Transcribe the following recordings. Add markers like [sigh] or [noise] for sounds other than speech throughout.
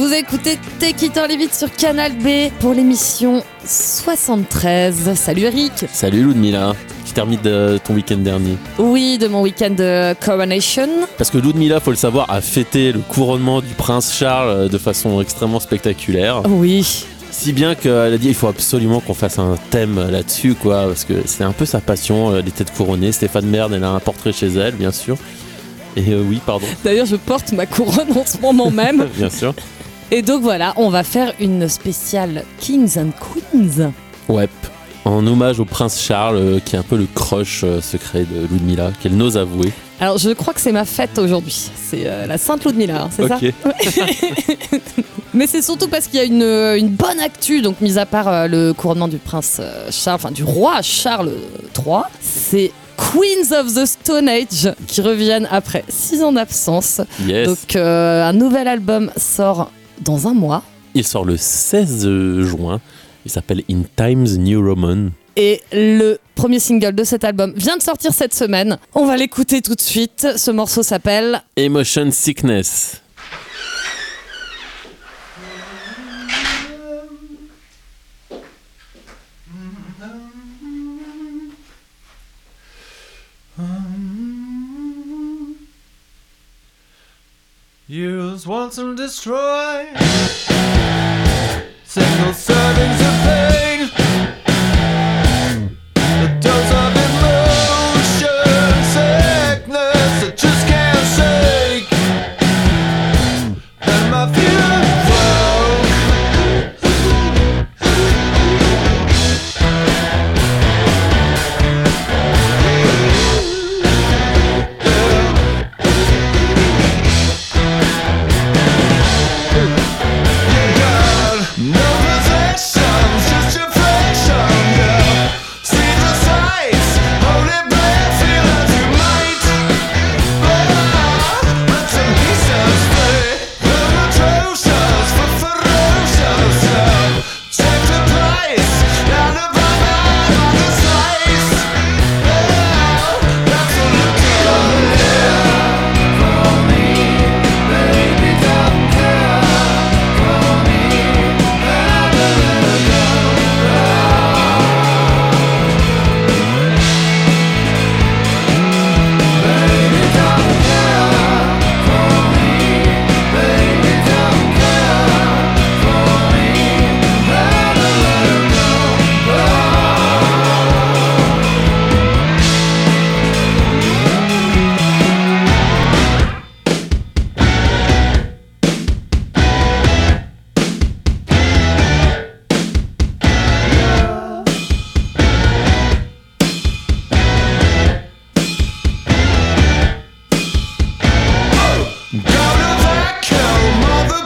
Vous écoutez Take It or Leave It sur Canal B pour l'émission 73. Salut Eric Salut Ludmilla, tu termines de ton week-end dernier. Oui, de mon week-end de Coronation. Parce que Ludmilla, faut le savoir, a fêté le couronnement du prince Charles de façon extrêmement spectaculaire. Oui, Si bien qu'elle a dit il faut absolument qu'on fasse un thème là-dessus, quoi, parce que c'est un peu sa passion, euh, les têtes couronnées. Stéphane Merde, elle a un portrait chez elle, bien sûr. Et euh, oui, pardon, d'ailleurs je porte ma couronne en ce moment même. [laughs] bien sûr. Et donc voilà, on va faire une spéciale Kings and Queens. Ouais. En hommage au prince Charles, euh, qui est un peu le crush euh, secret de Ludmilla, qu'elle n'ose avouer. Alors je crois que c'est ma fête aujourd'hui. C'est euh, la Sainte Ludmilla, hein, c'est ça Ok. [laughs] Mais c'est surtout parce qu'il y a une, une bonne actu, donc mis à part euh, le couronnement du prince euh, Charles, enfin du roi Charles III, c'est Queens of the Stone Age qui reviennent après six ans d'absence. Yes. Donc euh, un nouvel album sort dans un mois. Il sort le 16 juin. Il s'appelle In Times New Roman. Et le premier single de cet album vient de sortir cette semaine. On va l'écouter tout de suite. Ce morceau s'appelle Emotion Sickness. Use once and destroy. Single servings of pain. Got a vacuum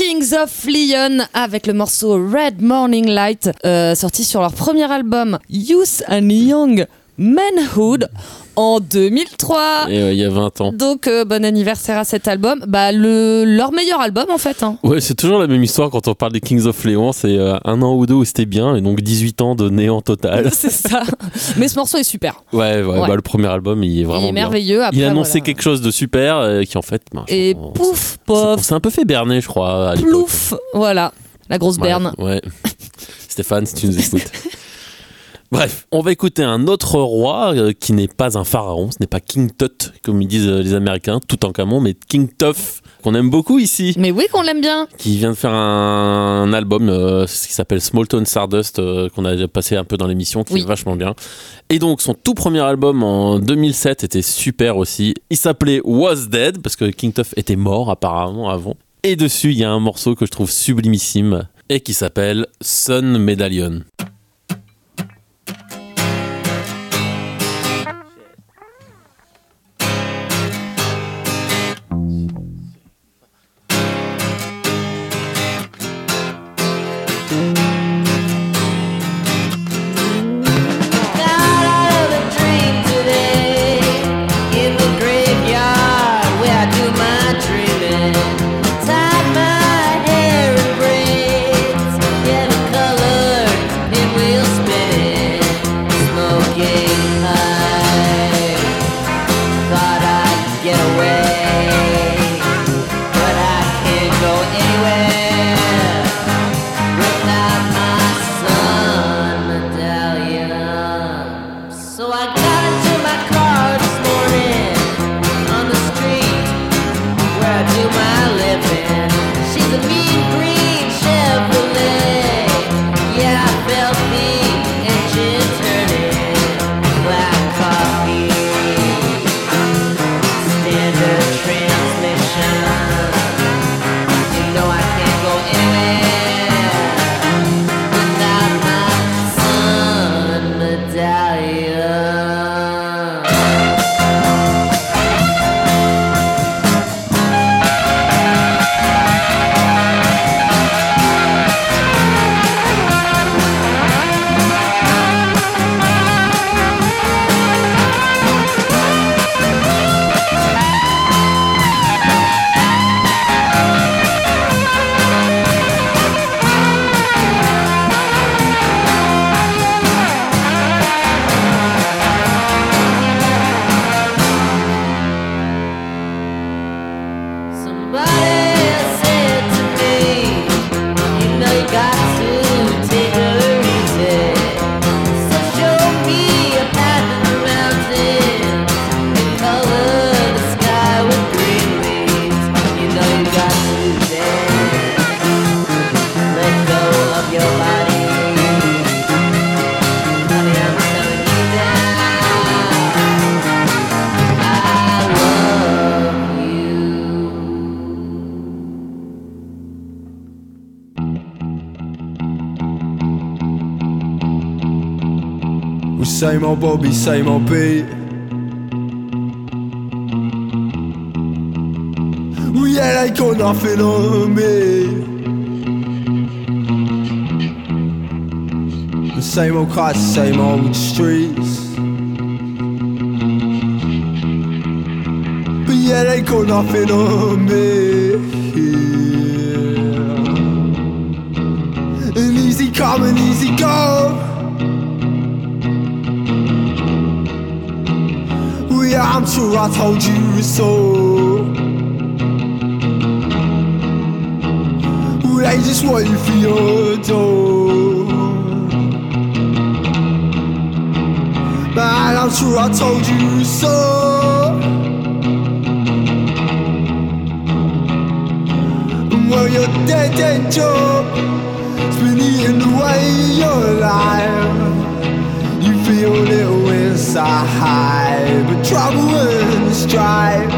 Kings of Leon avec le morceau Red Morning Light, euh, sorti sur leur premier album Youth and Young Manhood en 2003. Et euh, il y a 20 ans. Donc euh, bon anniversaire à cet album, bah le leur meilleur album en fait. hein. Ouais, c'est toujours la même histoire quand on parle des Kings of Leon. C'est euh, un an ou deux où c'était bien, et donc 18 ans de néant total. [laughs] C'est ça. Mais ce morceau est super. Ouais, ouais, Ouais. Bah, le premier album, il est vraiment Il est bien. merveilleux. Après, il annonçait voilà. quelque chose de super, euh, qui en fait. je- Et on- pouf, pof, s'est un peu fait berner, je crois. à plouf, voilà, la grosse Ouais, berne. Ouais. [laughs] Stéphane, si tu nous écoutes. [laughs] Bref, on va écouter un autre roi euh, qui n'est pas un pharaon, ce n'est pas King Tut, comme ils disent euh, les Américains, tout en camon, mais King Tuff, qu'on aime beaucoup ici, Mais oui qu'on l'aime bien. qui vient de faire un, un album euh, ce qui s'appelle Small Town Stardust, euh, qu'on a déjà passé un peu dans l'émission, qui Oui. est vachement bien. Et donc, son tout premier album en 2007 était super aussi. Il s'appelait Was Dead, parce que King Tuff était mort apparemment avant. Et dessus, il y a un morceau que je trouve sublimissime et qui s'appelle Sun Medallion. Old Bobby, same old beat. We yeah, they got nothing on me. The same old cars, same old streets. But yeah, they got nothing on me. And easy come and easy go. Yeah, I'm sure I told you so. They just you for your door. Man, I'm sure I told you so. Well, your dead, dead job has been eating away your life. Feel a little inside, but trouble and strife.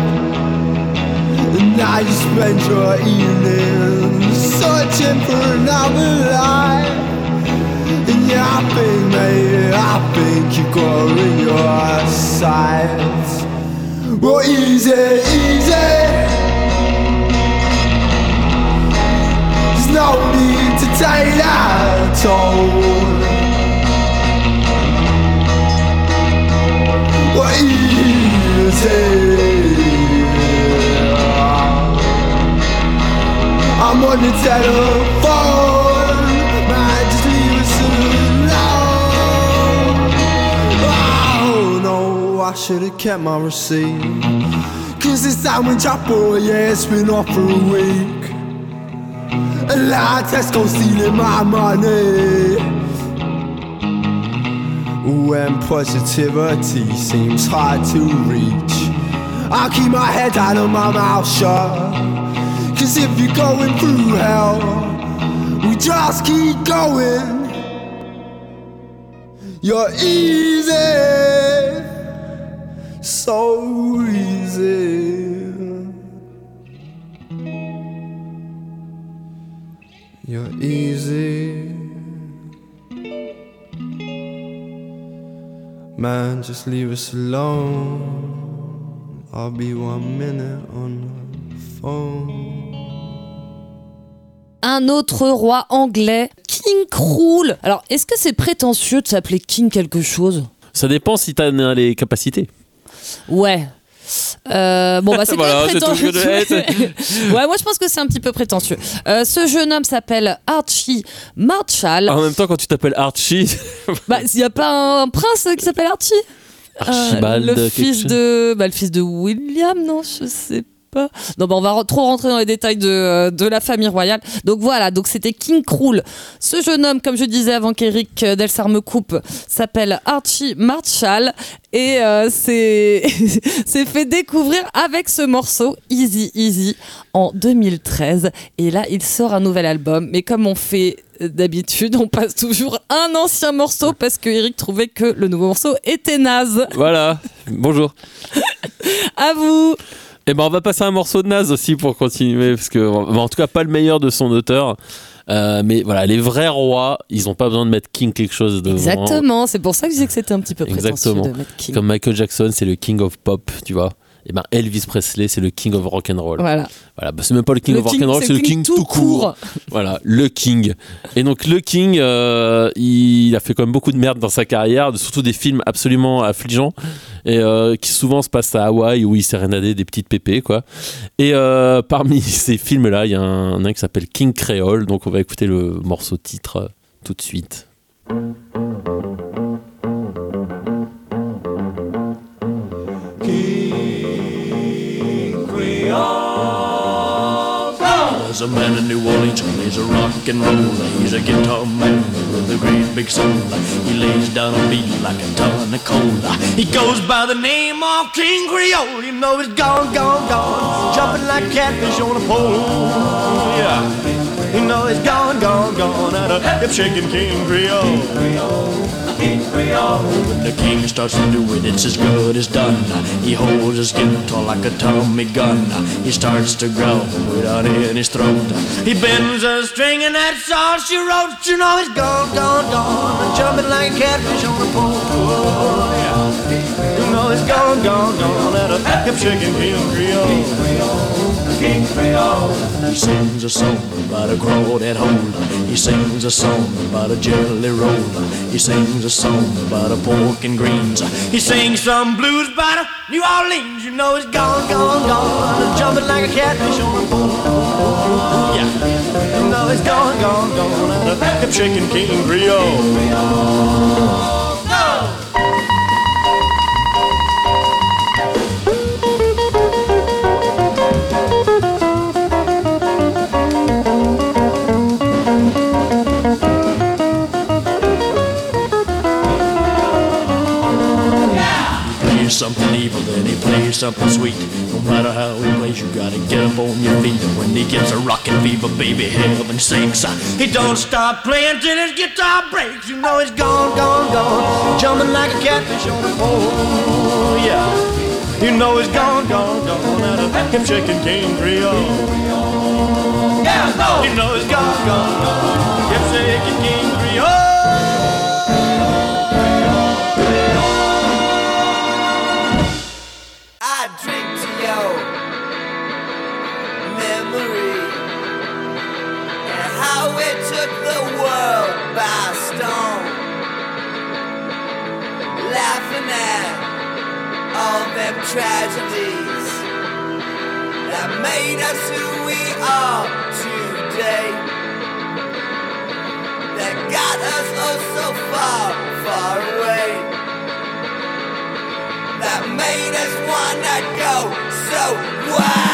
And now you spend your evenings searching for another life. And yeah, I think, mate, I think you got her in your sights. Well, easy, easy. There's no need to take that toll. Kept my receipt. Cause this sandwich I bought, yeah, it's been off for a week. A lot of Tesco stealing my money when positivity seems hard to reach. I'll keep my head down and my mouth shut. Cause if you're going through hell, we just keep going. You're easy, so easy. You're easy. Man, just leave us alone. I'll be one minute on the phone. Un autre roi anglais, King Krul. Alors, est-ce que c'est prétentieux de s'appeler King quelque chose? Ça dépend si t'as les capacités. Ouais. Euh, bon bah c'est Voilà, prétentieux. [laughs] ouais moi je pense que c'est un petit peu prétentieux. Euh, ce jeune homme s'appelle Archie Marshall. En même temps, quand tu t'appelles Archie, [laughs] Bah il y a pas un prince qui s'appelle Archie? Euh, le fils de bah, le fils de William non je sais pas non bah on va trop rentrer dans les détails de, euh, de la famille royale. Donc voilà donc c'était King Krul ce jeune homme comme je disais avant qu'Eric euh, Delsar me coupe s'appelle Archie Marshall et euh, c'est [laughs] s'est fait découvrir avec ce morceau Easy Easy en 2013 et là il sort un nouvel album. Mais comme on fait euh, d'habitude on passe toujours un ancien morceau parce que Eric trouvait que le nouveau morceau était naze. Voilà. Bonjour. [laughs] à vous Et ben, on va passer un morceau de Naz aussi pour continuer, parce que, en tout cas, pas le meilleur de son auteur. Euh, mais voilà, les vrais rois, ils ont pas besoin de mettre King quelque chose devant. Exactement, c'est pour ça que je disais que c'était un petit peu prétentieux Exactement. de mettre King. Comme Michael Jackson, c'est le King of Pop, tu vois. Et ben Elvis Presley, c'est le King of Rock and Roll. Voilà. Voilà, bah, c'est même pas le King Le of Rock and Roll, c'est le King, King tout tout court. court. [laughs] Voilà, le King. Et donc le King, euh, il a fait quand même beaucoup de merde dans sa carrière, surtout des films absolument affligeants et euh, qui souvent se passent à Hawaï où il sérénadait des petites pépées quoi. Et euh, parmi [laughs] ces films-là, il y a un, un qui s'appelle King Creole, donc on va écouter le morceau titre tout de suite. A man in New Orleans plays a rock and roll. He's a guitar man with a great big soul. He lays down a beat like a ton of coal. He goes by the name of King Creole. You know he's gone, gone, gone, jumping like catfish on a pole. Yeah. You know he's gone, gone, gone out of hip shaking King Creole. When the king starts to do it, it's as good as done. He holds his guitar like a Tommy gun. He starts to growl without in his throat. He bends a string and that's all she wrote. You know he's gone, gone, gone, jumping like a catfish on a pole. Yeah. You know he's gone, gone, gone at a hip shaking King Creole. Creole. He sings a song about a crawdad hole. He sings a song about a jelly roll. He sings a song about a pork and greens. He sings some blues about a New Orleans. You know he's gone, gone, gone, jumping like a catfish on a pole. Yeah, you know he's gone, gone, gone a hip shaking King Creole. Something sweet. No matter how he plays, you gotta get up on your feet. And when he gets a rockin' fever, baby, heaven sinks. He don't stop playing till his guitar breaks. You know he's gone, gone, gone, jumping like a catfish on a pole. Yeah, you know he's gone, gone, gone out of him shaking King. Yeah, no, you know he's gone, gone, gone, him shaking King At all them tragedies that made us who we are today. That got us oh so far, far away that made us wanna go so wild.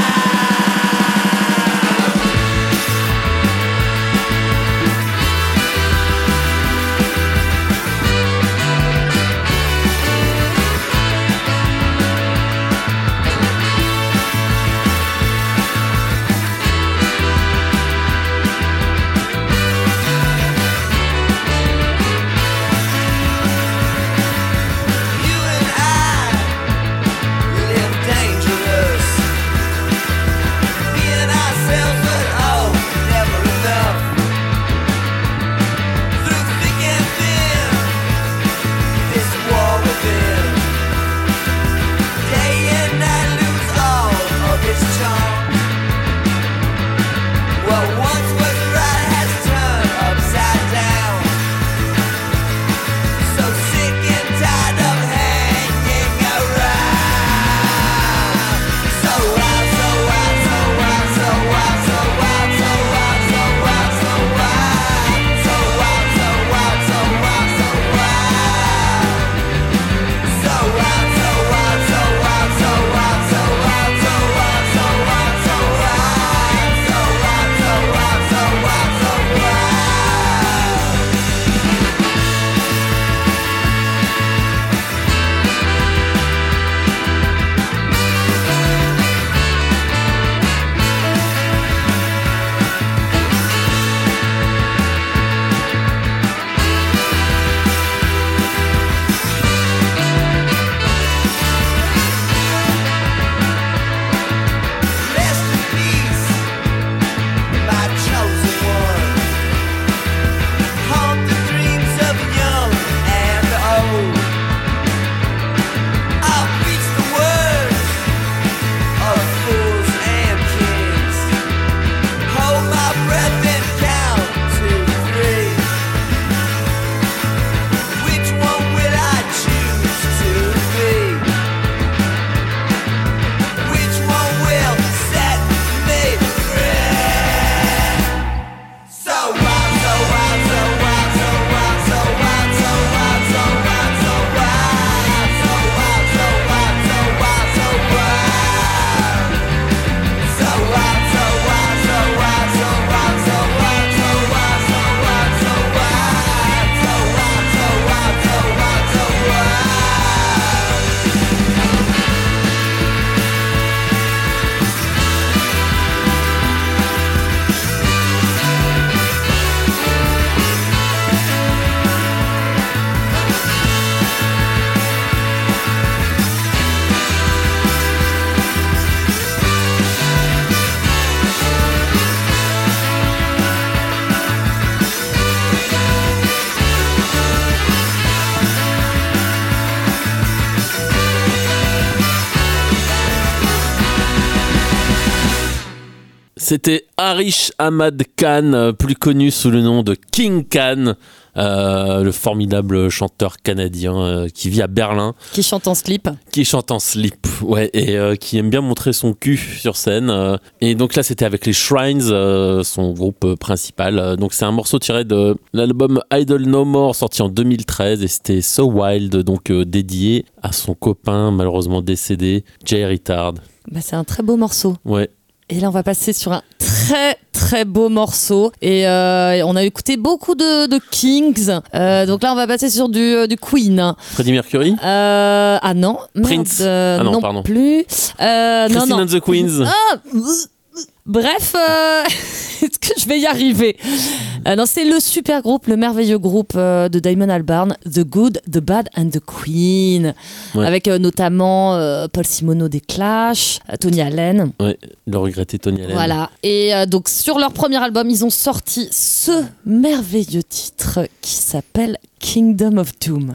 C'était Harish Ahmad Khan, euh, plus connu sous le nom de King Khan, euh, le formidable chanteur canadien euh, qui vit à Berlin, Qui chante en slip. qui chante en slip, ouais, et euh, qui aime bien montrer son cul sur scène. et donc là, c'était avec les Shrines, son groupe principal. Donc c'est un morceau tiré de l'album Idol No More, sorti en 2013, et c'était So Wild, donc dédié à son copain malheureusement décédé, Jay Retard. Bah, c'est un très beau morceau. Ouais. Et là, on va passer sur un très très beau morceau. Et euh, on a écouté beaucoup de, de Kings. Euh, donc là, on va passer sur du, euh, du Queen. Freddie Mercury Euh, ah non, merde, Prince. euh, Ah non, pardon. plus. Euh, non, non. and the Queens Ah, Bref, euh, [laughs] est-ce que je vais y arriver Euh, Non, c'est le super groupe, le merveilleux groupe euh, de Damon Albarn, The Good, The Bad and The Queen, Ouais. avec notamment Paul Simono des Clash, Tony Allen. Ouais, le regretté Tony Allen. Voilà. Et donc sur leur premier album, ils ont sorti ce merveilleux titre qui s'appelle Kingdom of Doom.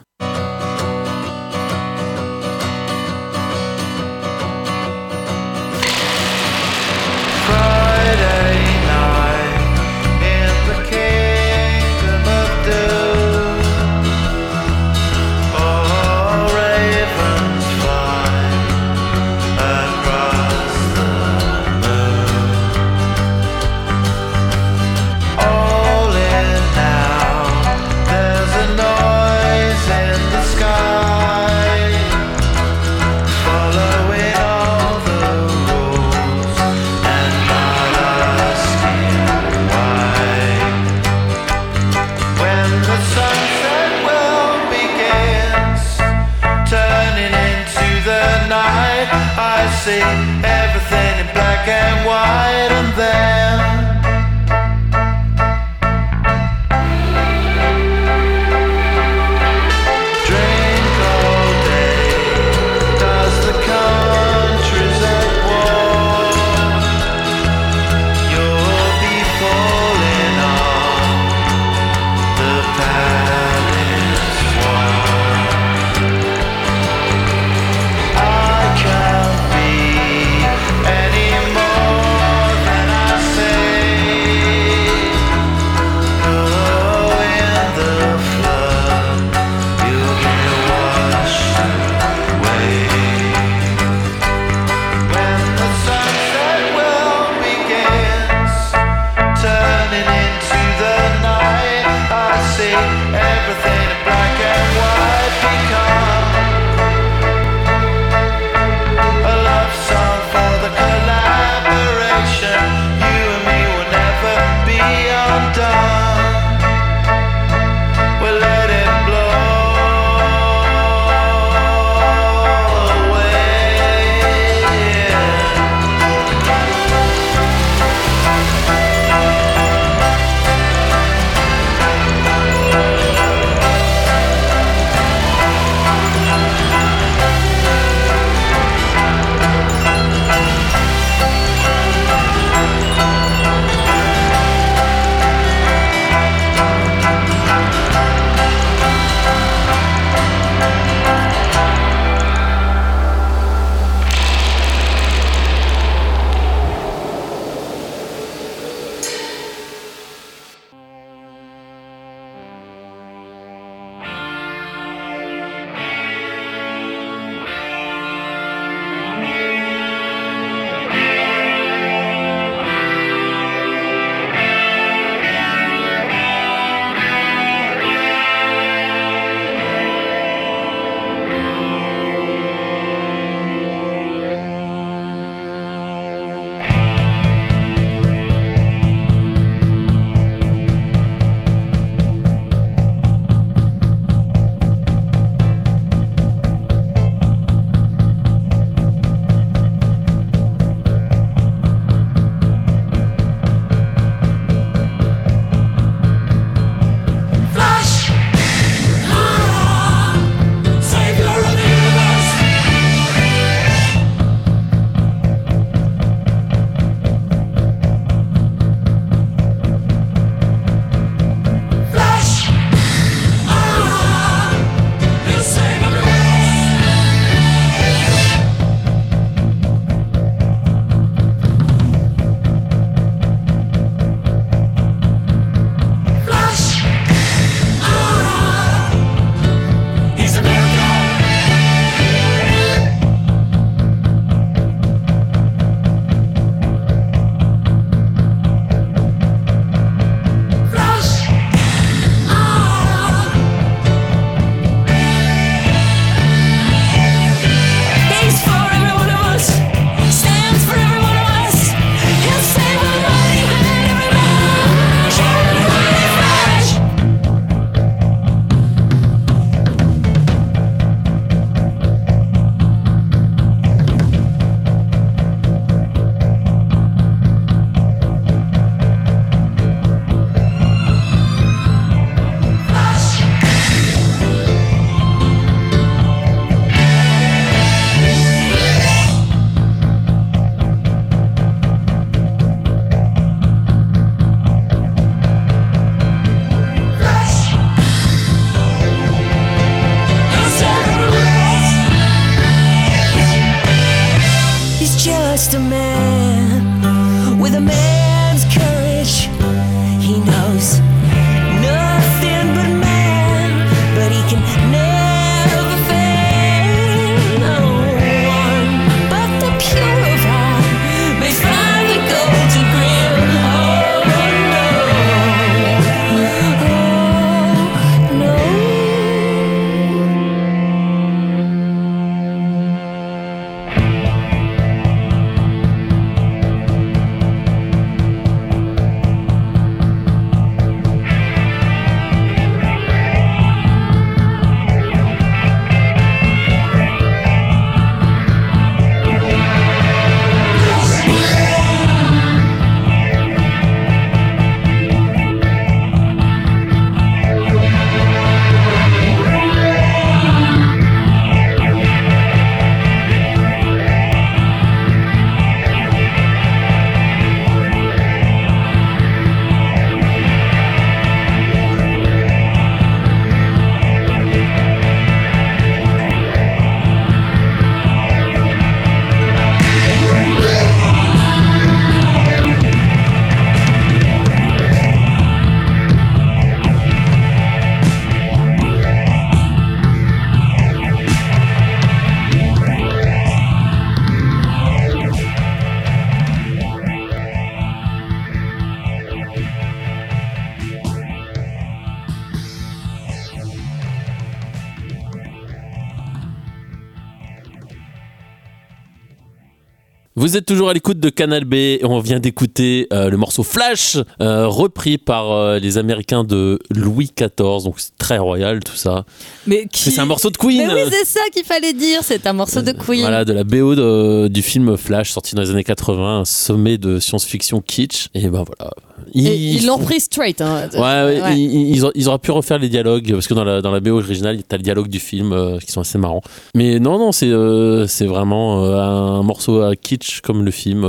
Vous êtes toujours à l'écoute de Canal B et on vient d'écouter euh, le morceau Flash, euh, repris par euh, les Américains de Louis XIV, donc c'est très royal tout ça. Mais qui... C'est un morceau de Queen. Mais oui, c'est ça qu'il fallait dire. C'est un morceau de Queen. Voilà, de la BO de- du film Flash sorti dans les années 80, un sommet de science-fiction kitsch. Et ben voilà. Ils l'ont pris straight. hein. Ouais, ouais, Ouais. Ils, ils auraient- ils auraient pu refaire les dialogues parce que dans la, dans la BO originale, t'as le dialogue du film euh, qui sont assez marrants. Mais non, non, c'est euh, vraiment euh, un morceau à kitsch comme le film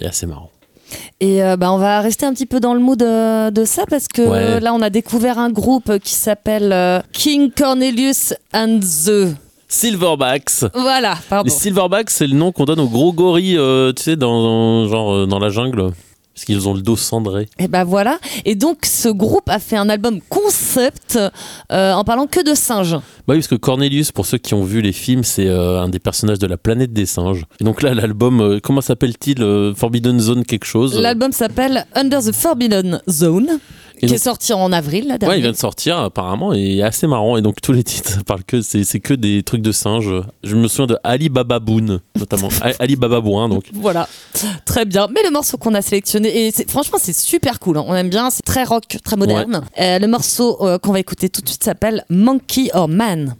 est assez marrant. Et euh, bah, on va rester un petit peu dans le mood de ça parce que Ouais. là, on a découvert un groupe qui s'appelle euh, King Cornelius and the. Silverbacks. Voilà, pardon. Les Silverbacks, c'est le nom qu'on donne aux gros gorilles, euh, tu sais, dans, dans- genre dans la jungle. Parce qu'ils ont le dos cendré. Et ben voilà. Et donc, ce groupe a fait un album concept euh, en parlant que de singes. Bah oui, parce que Cornelius, pour ceux qui ont vu les films, c'est euh, un des personnages de la planète des singes. Et donc là, l'album, euh, comment s'appelle-t-il Forbidden Zone quelque chose L'album s'appelle Under the Forbidden Zone, qui donc- est sorti en avril, là, Ouais, il vient de sortir apparemment et est assez marrant. Et donc tous les [laughs] titres parlent que c'est que des trucs de singes. Je me souviens de Ali Baba Boon notamment. [laughs] Ali Baba Boin donc. Voilà, très bien. Mais le morceau qu'on a sélectionné, et franchement, c'est super cool. hein. On aime bien, c'est très rock, très moderne. Euh, le morceau euh, qu'on va écouter tout de suite s'appelle Monkey or Man.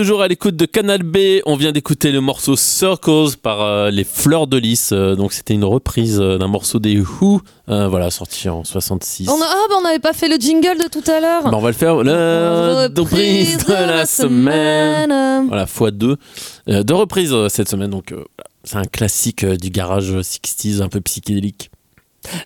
Toujours à l'écoute de Canal B. On vient d'écouter le morceau Circles par euh, les Fleurs de Lys. Euh, donc c'était une reprise euh, d'un morceau des Who, voilà, sorti en 66. On a- ah, bah, on n'avait pas fait le jingle de tout à l'heure. Bah, on va le faire. La reprise de la semaine. semaine. Voilà, fois deux. Deux reprises cette semaine. Donc c'est un classique du garage 60s, un peu psychédélique.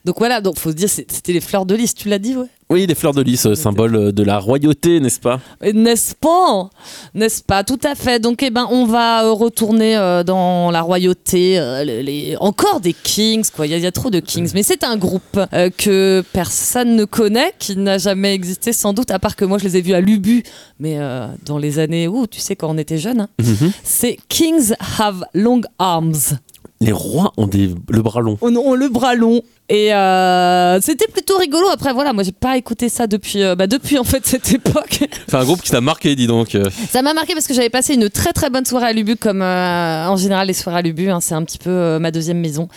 Donc voilà, donc faut se dire, c'était les fleurs de lys, tu l'as dit, ouais. Oui, les Fleurs de Lys, euh, symbole euh, de la royauté, n'est-ce pas? N'est-ce pas? N'est-ce pas? Tout à fait. Donc, eh ben, on va euh, retourner euh, dans la royauté. euh, les, les- Encore des Kings, quoi. Il y, a- il y a trop de Kings. Mais c'est un groupe que personne ne connaît, qui n'a jamais existé, sans doute, à part que moi, je les ai vus à Lubu, mais dans les années où, tu sais, quand on était jeune. hein. Mhm. C'est Kings Have Long Arms. Les rois ont des... le bras long. On, on le bras long. Et euh, c'était plutôt rigolo. Après, voilà, moi, j'ai pas écouté ça depuis, euh, bah, depuis en fait [laughs] cette époque. C'est un groupe qui t'a marqué, dis donc. euh. Ça m'a marqué parce que j'avais passé une très très bonne soirée à Lubu, comme euh, en général les soirées à Lubu, hein, c'est un petit peu euh, ma deuxième maison.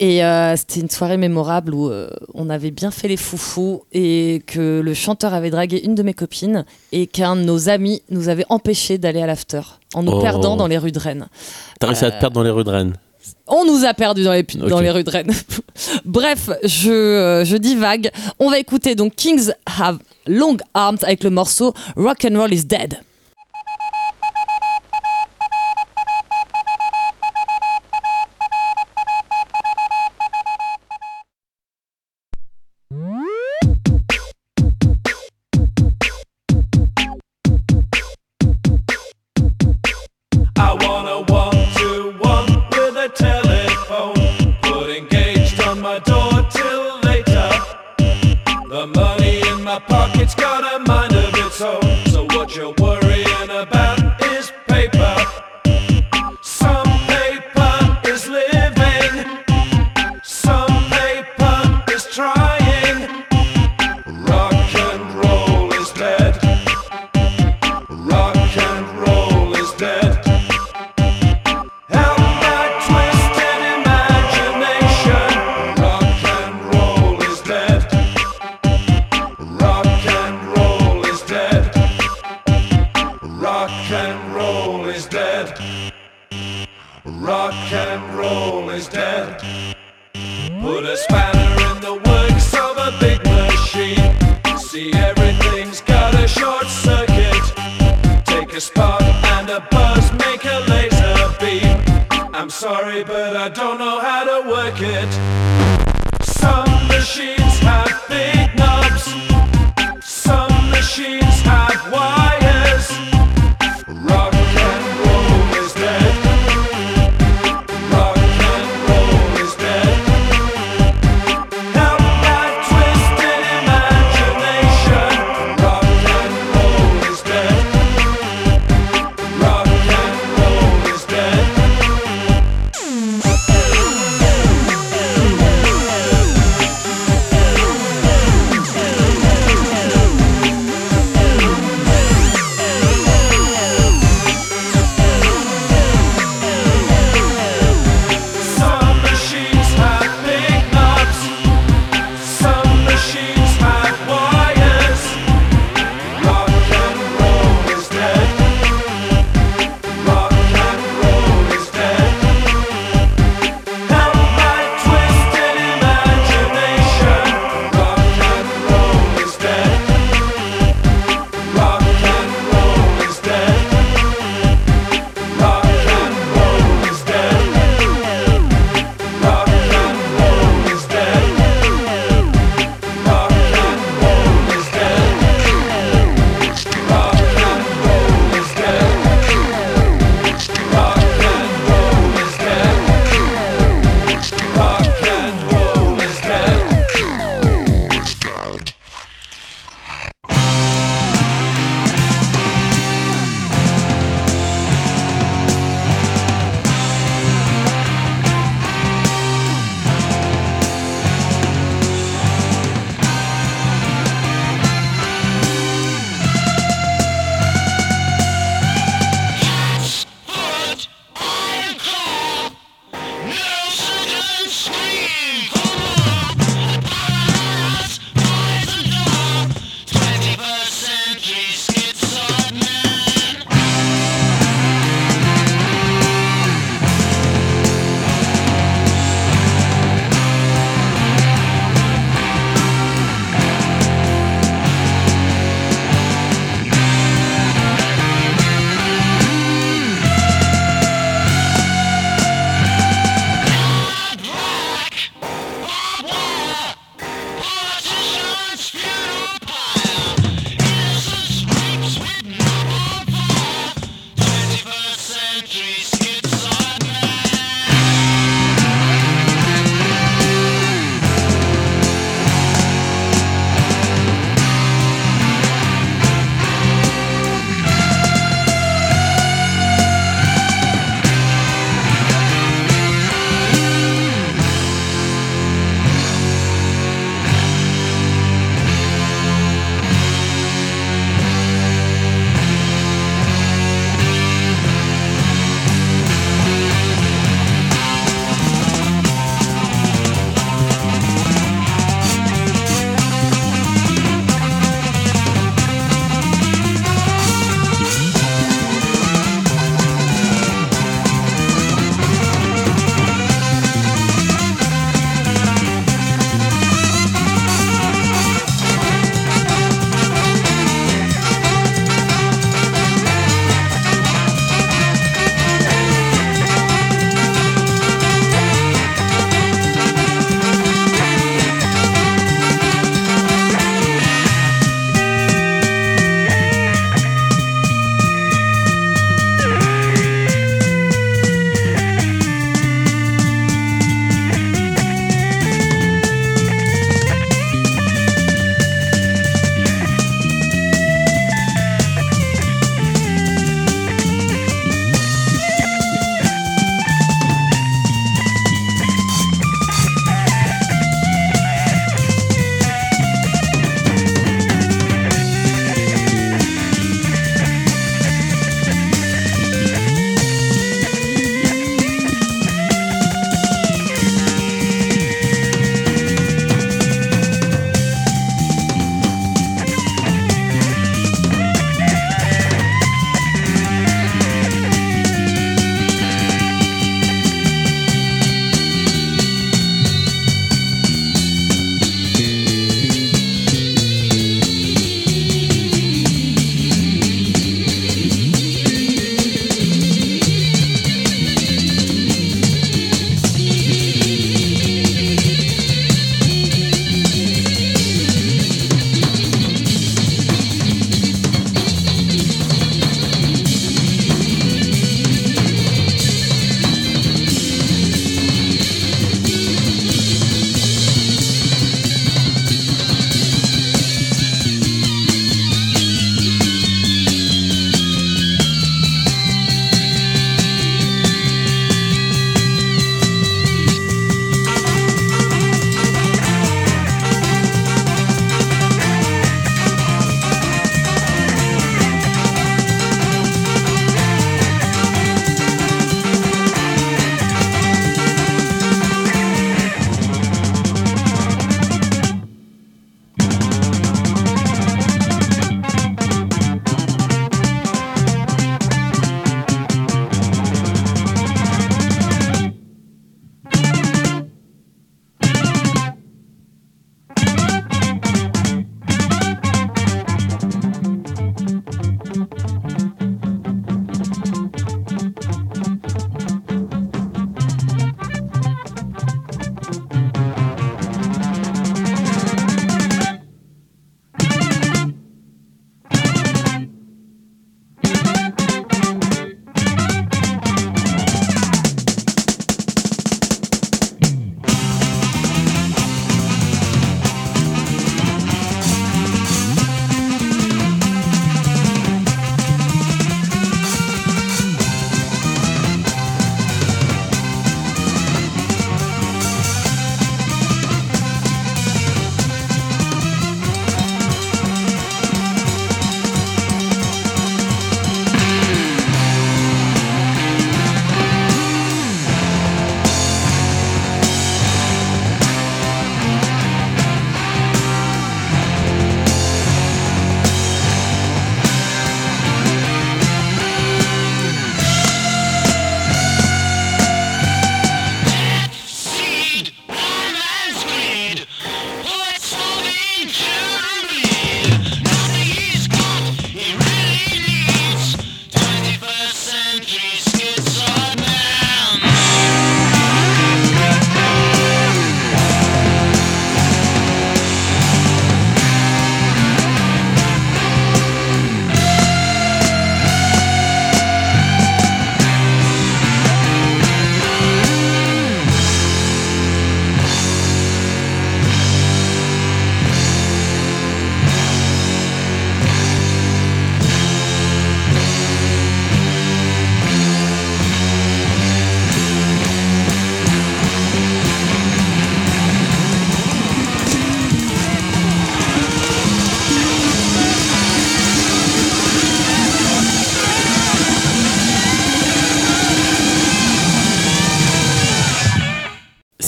Et euh, c'était une soirée mémorable où euh, on avait bien fait les foufous et que le chanteur avait dragué une de mes copines et qu'un de nos amis nous avait empêché d'aller à l'after en nous Oh. perdant dans les rues de Rennes. T'as réussi à te perdre dans les rues de Rennes. On nous a perdus dans les, dans les rues de Rennes. [laughs] Bref, je, euh, je divague. On va écouter donc Kings Have Long Arms avec le morceau Rock and Roll is Dead. Work it.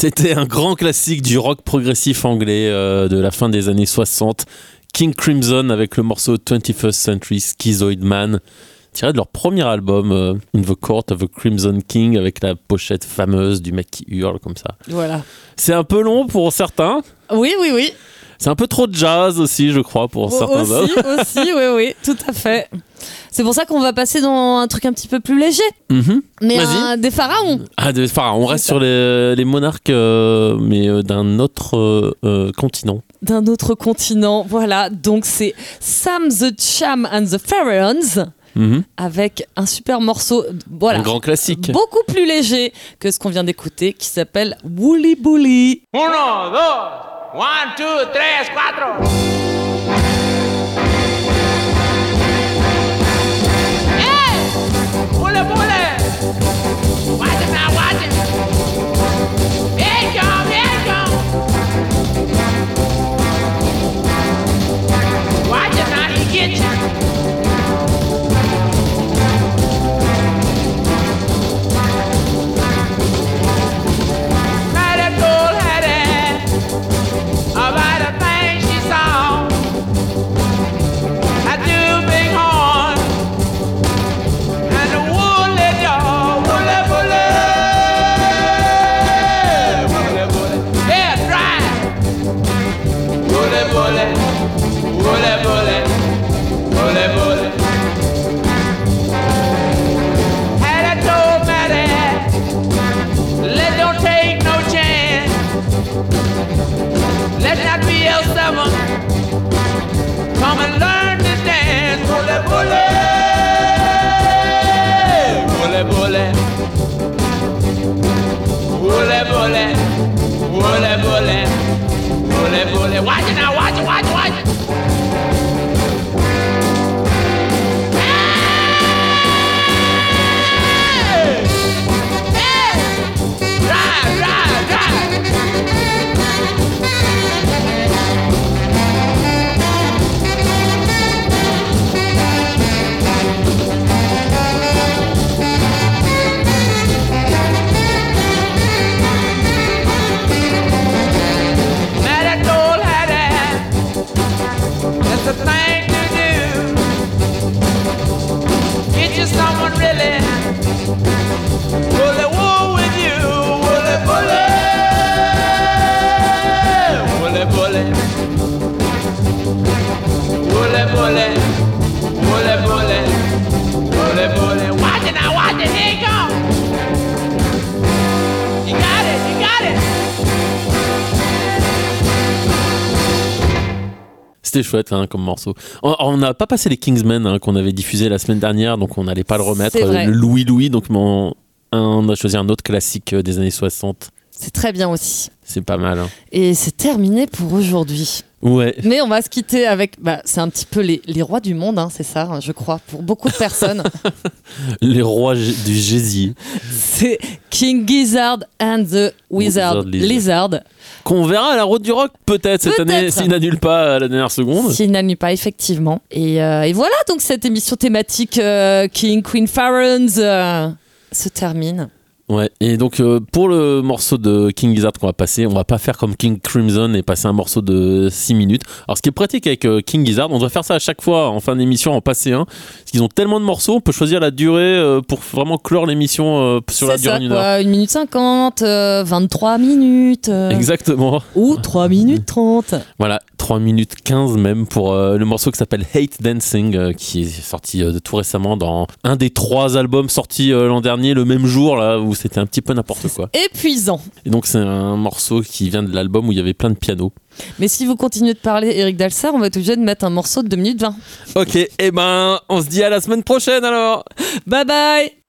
C'était un grand classique du rock progressif anglais euh, de la fin des années 60. King Crimson avec le morceau 21st Century Schizoid Man, tiré de leur premier album euh, In the Court of the Crimson King avec la pochette fameuse du mec qui hurle comme ça. Voilà. C'est un peu long pour certains. Oui, oui, oui. C'est un peu trop de jazz aussi, je crois, pour certains hommes. aussi, [laughs] aussi, oui, oui, tout à fait. C'est pour ça qu'on va passer dans un truc un petit peu plus léger. Mhm. Mais Vas-y. un- des pharaons. Ah, de, enfin, on reste sur les, les monarques, euh, mais euh, d'un autre euh, continent. d'un autre continent. Voilà, donc c'est Sam the Cham and the Pharaohs Mhm. avec un super morceau, voilà, Un grand classique. beaucoup plus léger que ce qu'on vient d'écouter, qui s'appelle Woolly Bully. Uno, dos, one, two, tres, cuatro. ¡Eh! ¡Bule, bule! Watch it now, watch come. Watch it now, you. Chouette hein, comme morceau. On- n'a pas passé les Kingsmen hein, qu'on avait diffusé la semaine dernière, donc on n'allait pas le remettre. Le Louis Louis, donc on, on a choisi un autre classique euh, des années 60. C'est très bien aussi. C'est pas mal. hein. Et c'est terminé pour aujourd'hui. Ouais. Mais on va se quitter avec, bah, c'est un petit peu les, les rois du monde, hein, c'est ça, hein, je crois, pour beaucoup de personnes. [laughs] Les rois du Gésier. c'est King Gizzard and the Wizard Wizard Lizard. Lizard. Qu'on verra à la route du rock peut-être cette année, s'il n'annule pas à la dernière seconde. S'il n'annule pas, effectivement. Et, euh, et voilà, donc cette émission thématique euh, King, Queen, Pharaons euh, se termine. Ouais, et donc euh, pour le morceau de King Gizzard qu'on va passer, on va pas faire comme King Crimson et passer un morceau de 6 minutes. Alors ce qui est pratique avec euh, King Gizzard, on devrait faire ça à chaque fois en fin d'émission, en passer un. Parce qu'ils ont tellement de morceaux, on peut choisir la durée euh, pour vraiment clore l'émission sur la durée d'une heure. quoi, 1 minute 50, euh, 23 minutes. Exactement. Ou 3 minutes 30. Voilà, 3 minutes 15 même pour le morceau qui s'appelle Hate Dancing, qui est sorti tout récemment dans un des trois albums sortis l'an dernier, le même jour, là, où c'était un petit peu n'importe quoi. Épuisant. Et donc c'est un morceau qui vient de l'album où il y avait plein de pianos. Mais si vous continuez de parler Eric Dalsar, on va être obligé de mettre un morceau de 2 minutes 20. Ok, et ben on se dit à la semaine prochaine alors Bye bye